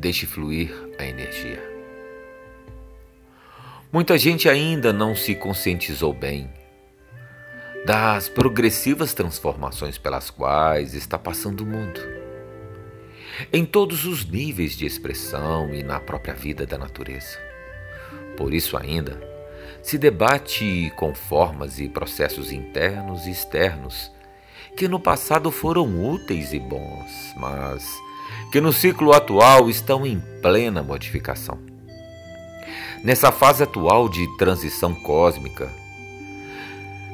Deixe fluir a energia. Muita gente ainda não se conscientizou bem das progressivas transformações pelas quais está passando o mundo. Em todos os níveis de expressão e na própria vida da natureza. Por isso, ainda, se debate com formas e processos internos e externos que no passado foram úteis e bons, mas que no ciclo atual estão em plena modificação. Nessa fase atual de transição cósmica,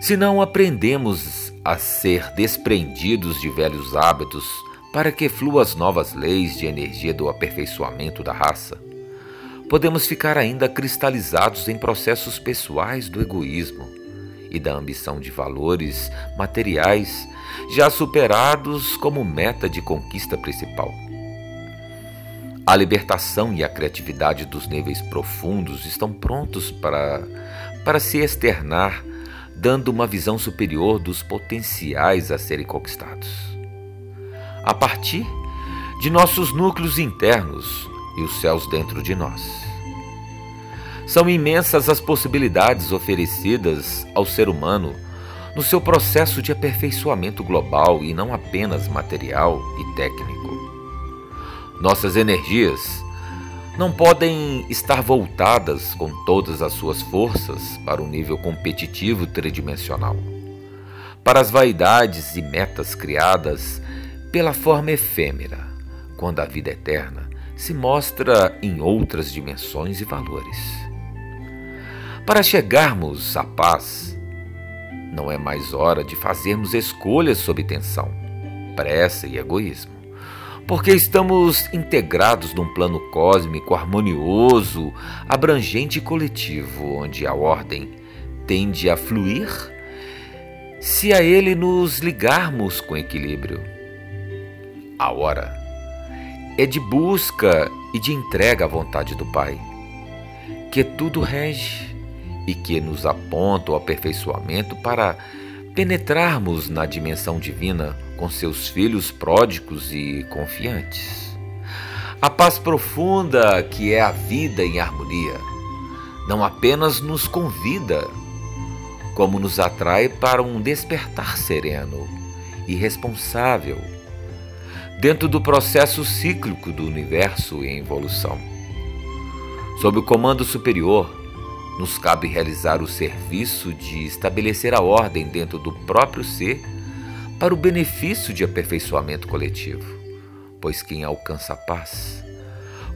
se não aprendemos a ser desprendidos de velhos hábitos para que fluam as novas leis de energia do aperfeiçoamento da raça, podemos ficar ainda cristalizados em processos pessoais do egoísmo e da ambição de valores materiais já superados como meta de conquista principal. A libertação e a criatividade dos níveis profundos estão prontos para, para se externar, dando uma visão superior dos potenciais a serem conquistados. A partir de nossos núcleos internos e os céus dentro de nós. São imensas as possibilidades oferecidas ao ser humano no seu processo de aperfeiçoamento global e não apenas material e técnico. Nossas energias não podem estar voltadas com todas as suas forças para o nível competitivo tridimensional, para as vaidades e metas criadas pela forma efêmera, quando a vida eterna se mostra em outras dimensões e valores. Para chegarmos à paz, não é mais hora de fazermos escolhas sob tensão, pressa e egoísmo porque estamos integrados num plano cósmico harmonioso, abrangente e coletivo, onde a ordem tende a fluir se a ele nos ligarmos com equilíbrio. A hora é de busca e de entrega à vontade do Pai, que tudo rege e que nos aponta o aperfeiçoamento para penetrarmos na dimensão divina com seus filhos pródigos e confiantes. A paz profunda, que é a vida em harmonia, não apenas nos convida, como nos atrai para um despertar sereno e responsável dentro do processo cíclico do universo em evolução. Sob o comando superior, nos cabe realizar o serviço de estabelecer a ordem dentro do próprio ser para o benefício de aperfeiçoamento coletivo, pois quem alcança a paz,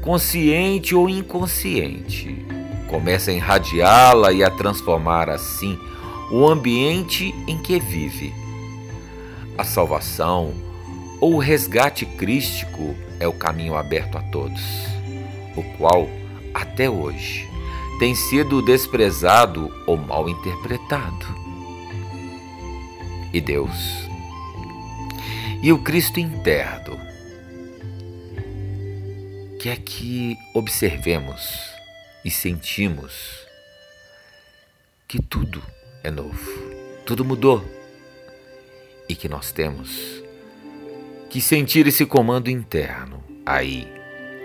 consciente ou inconsciente, começa a irradiá-la e a transformar assim o ambiente em que vive. A salvação ou o resgate crístico é o caminho aberto a todos, o qual, até hoje, tem sido desprezado ou mal interpretado. E Deus e o Cristo interno quer que observemos e sentimos que tudo é novo, tudo mudou e que nós temos que sentir esse comando interno aí,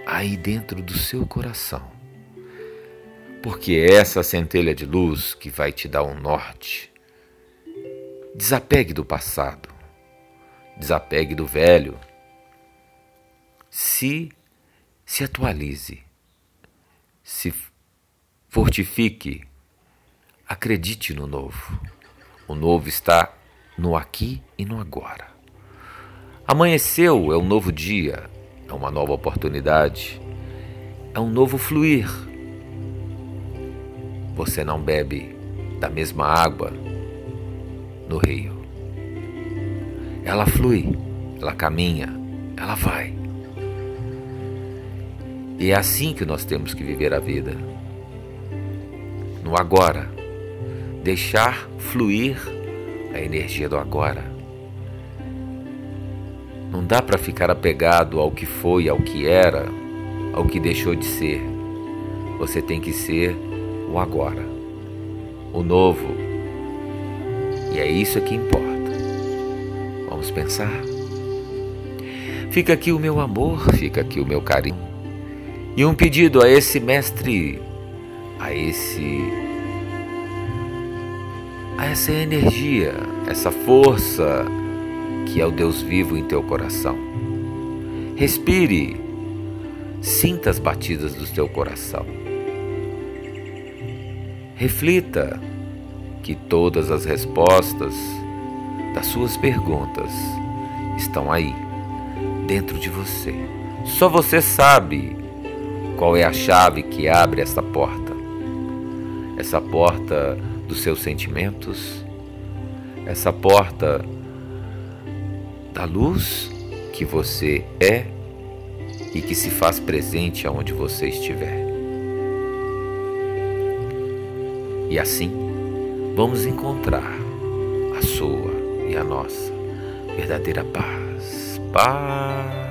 aí dentro do seu coração. Porque é essa centelha de luz que vai te dar um norte. Desapegue do passado desapegue do velho. Se se atualize, se fortifique, acredite no novo. O novo está no aqui e no agora. Amanheceu é um novo dia, é uma nova oportunidade, é um novo fluir. Você não bebe da mesma água no rio. Ela flui, ela caminha, ela vai. E é assim que nós temos que viver a vida. No agora. Deixar fluir a energia do agora. Não dá para ficar apegado ao que foi, ao que era, ao que deixou de ser. Você tem que ser o agora, o novo. E é isso que importa. Vamos pensar. Fica aqui o meu amor, fica aqui o meu carinho, E um pedido a esse mestre, a esse a essa energia, essa força que é o Deus vivo em teu coração. Respire, sinta as batidas do teu coração. Reflita que todas as respostas das suas perguntas estão aí, dentro de você. Só você sabe qual é a chave que abre essa porta. Essa porta dos seus sentimentos, essa porta da luz que você é e que se faz presente aonde você estiver. E assim, vamos encontrar a sua e a nossa verdadeira paz. Paz.